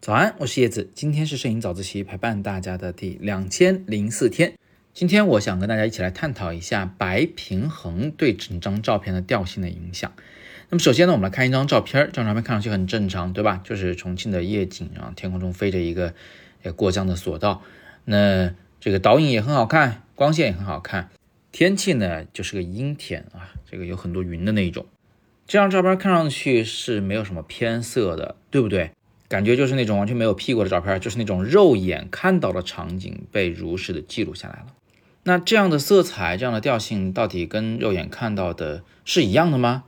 早安，我是叶子，今天是摄影早自习陪伴大家的第两千零四天。今天我想跟大家一起来探讨一下白平衡对整张照片的调性的影响。那么首先呢，我们来看一张照片，这张照片看上去很正常，对吧？就是重庆的夜景啊，天空中飞着一个呃过江的索道。那这个导影也很好看，光线也很好看，天气呢就是个阴天啊，这个有很多云的那一种。这张照片看上去是没有什么偏色的，对不对？感觉就是那种完全没有 P 过的照片，就是那种肉眼看到的场景被如实的记录下来了。那这样的色彩、这样的调性，到底跟肉眼看到的是一样的吗？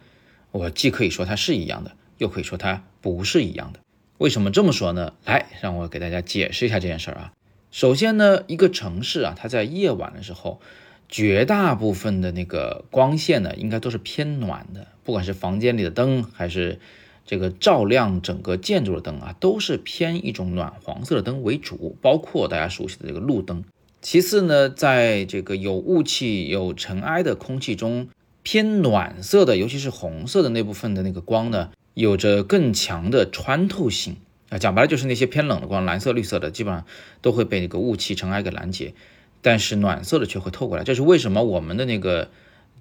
我既可以说它是一样的，又可以说它不是一样的。为什么这么说呢？来，让我给大家解释一下这件事儿啊。首先呢，一个城市啊，它在夜晚的时候，绝大部分的那个光线呢，应该都是偏暖的，不管是房间里的灯还是。这个照亮整个建筑的灯啊，都是偏一种暖黄色的灯为主，包括大家熟悉的这个路灯。其次呢，在这个有雾气、有尘埃的空气中，偏暖色的，尤其是红色的那部分的那个光呢，有着更强的穿透性啊。讲白了，就是那些偏冷的光，蓝色、绿色的，基本上都会被那个雾气、尘埃给拦截，但是暖色的却会透过来。这是为什么？我们的那个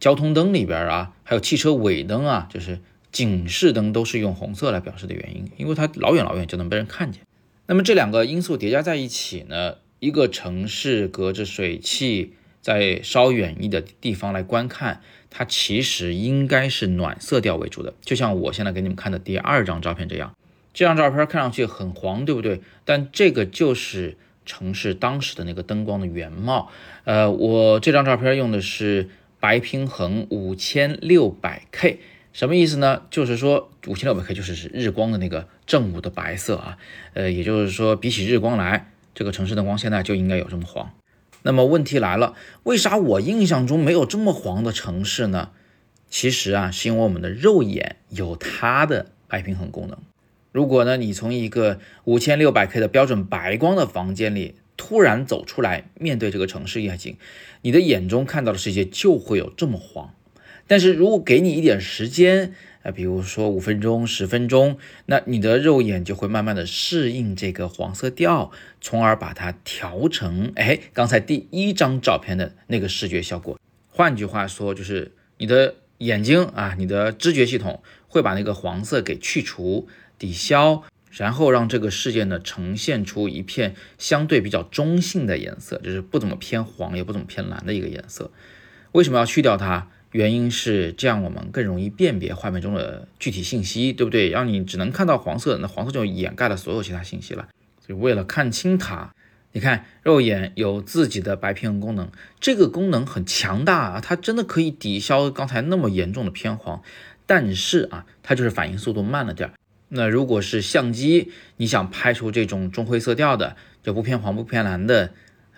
交通灯里边啊，还有汽车尾灯啊，就是。警示灯都是用红色来表示的原因，因为它老远老远就能被人看见。那么这两个因素叠加在一起呢，一个城市隔着水汽在稍远一点的地方来观看，它其实应该是暖色调为主的。就像我现在给你们看的第二张照片这样，这张照片看上去很黄，对不对？但这个就是城市当时的那个灯光的原貌。呃，我这张照片用的是白平衡五千六百 K。什么意思呢？就是说五千六百 K 就是指日光的那个正午的白色啊，呃，也就是说比起日光来，这个城市灯光现在就应该有这么黄。那么问题来了，为啥我印象中没有这么黄的城市呢？其实啊，是因为我们的肉眼有它的白平衡功能。如果呢，你从一个五千六百 K 的标准白光的房间里突然走出来，面对这个城市夜景，你的眼中看到的世界就会有这么黄。但是如果给你一点时间，啊，比如说五分钟、十分钟，那你的肉眼就会慢慢的适应这个黄色调，从而把它调成，哎，刚才第一张照片的那个视觉效果。换句话说，就是你的眼睛啊，你的知觉系统会把那个黄色给去除、抵消，然后让这个世界呢呈现出一片相对比较中性的颜色，就是不怎么偏黄，也不怎么偏蓝的一个颜色。为什么要去掉它？原因是这样，我们更容易辨别画面中的具体信息，对不对？让你只能看到黄色，那黄色就掩盖了所有其他信息了。所以为了看清它，你看肉眼有自己的白平衡功能，这个功能很强大啊，它真的可以抵消刚才那么严重的偏黄。但是啊，它就是反应速度慢了点儿。那如果是相机，你想拍出这种中灰色调的，就不偏黄不偏蓝的。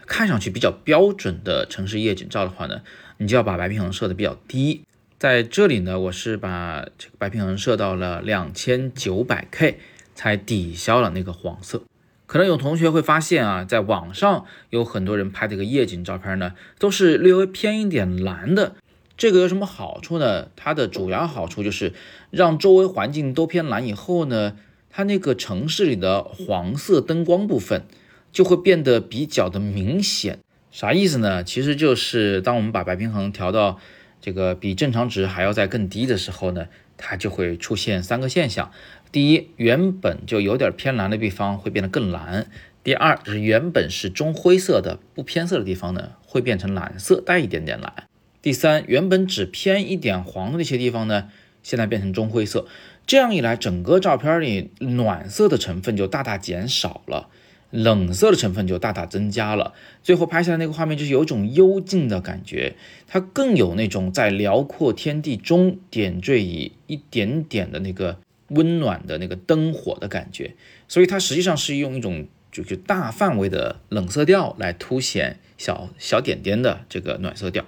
看上去比较标准的城市夜景照的话呢，你就要把白平衡设的比较低。在这里呢，我是把这个白平衡设到了两千九百 K，才抵消了那个黄色。可能有同学会发现啊，在网上有很多人拍这个夜景照片呢，都是略微偏一点蓝的。这个有什么好处呢？它的主要好处就是让周围环境都偏蓝以后呢，它那个城市里的黄色灯光部分。就会变得比较的明显，啥意思呢？其实就是当我们把白平衡调到这个比正常值还要再更低的时候呢，它就会出现三个现象：第一，原本就有点偏蓝的地方会变得更蓝；第二，就是原本是中灰色的不偏色的地方呢，会变成蓝色带一点点蓝；第三，原本只偏一点黄的那些地方呢，现在变成中灰色。这样一来，整个照片里暖色的成分就大大减少了。冷色的成分就大大增加了，最后拍下来那个画面就是有种幽静的感觉，它更有那种在辽阔天地中点缀以一点点的那个温暖的那个灯火的感觉，所以它实际上是用一种就是大范围的冷色调来凸显小小点点的这个暖色调。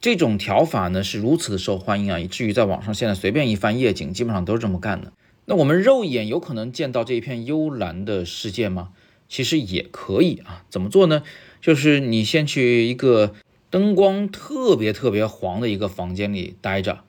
这种调法呢是如此的受欢迎啊，以至于在网上现在随便一翻夜景，基本上都是这么干的。那我们肉眼有可能见到这一片幽蓝的世界吗？其实也可以啊，怎么做呢？就是你先去一个灯光特别特别黄的一个房间里待着，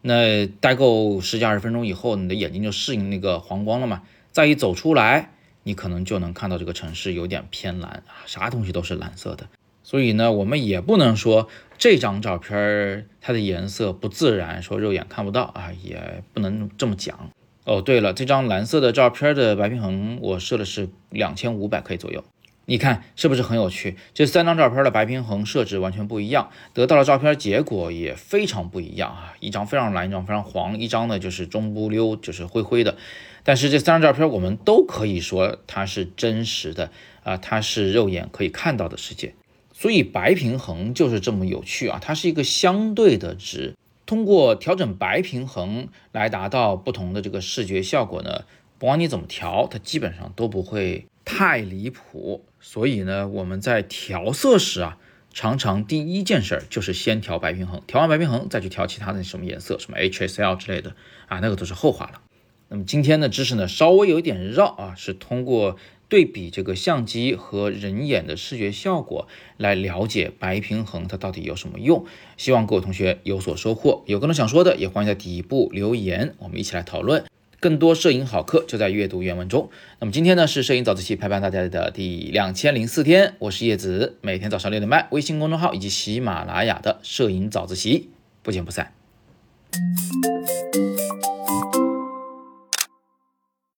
那待够十几二十分钟以后，你的眼睛就适应那个黄光了嘛，再一走出来，你可能就能看到这个城市有点偏蓝啊，啥东西都是蓝色的。所以呢，我们也不能说这张照片它的颜色不自然，说肉眼看不到啊，也不能这么讲。哦，对了，这张蓝色的照片的白平衡我设的是两千五百 K 左右。你看是不是很有趣？这三张照片的白平衡设置完全不一样，得到的照片结果也非常不一样啊！一张非常蓝，一张非常黄，一张呢就是中不溜，就是灰灰的。但是这三张照片我们都可以说它是真实的啊，它是肉眼可以看到的世界。所以白平衡就是这么有趣啊，它是一个相对的值，通过调整白平衡来达到不同的这个视觉效果呢，不管你怎么调，它基本上都不会。太离谱，所以呢，我们在调色时啊，常常第一件事儿就是先调白平衡，调完白平衡再去调其他的什么颜色，什么 HSL 之类的啊，那个都是后话了。那么今天的知识呢，稍微有点绕啊，是通过对比这个相机和人眼的视觉效果来了解白平衡它到底有什么用。希望各位同学有所收获，有更多想说的也欢迎在底部留言，我们一起来讨论。更多摄影好课就在阅读原文中。那么今天呢是摄影早自习陪伴大家的第两千零四天，我是叶子，每天早上六点半，微信公众号以及喜马拉雅的摄影早自习，不见不散。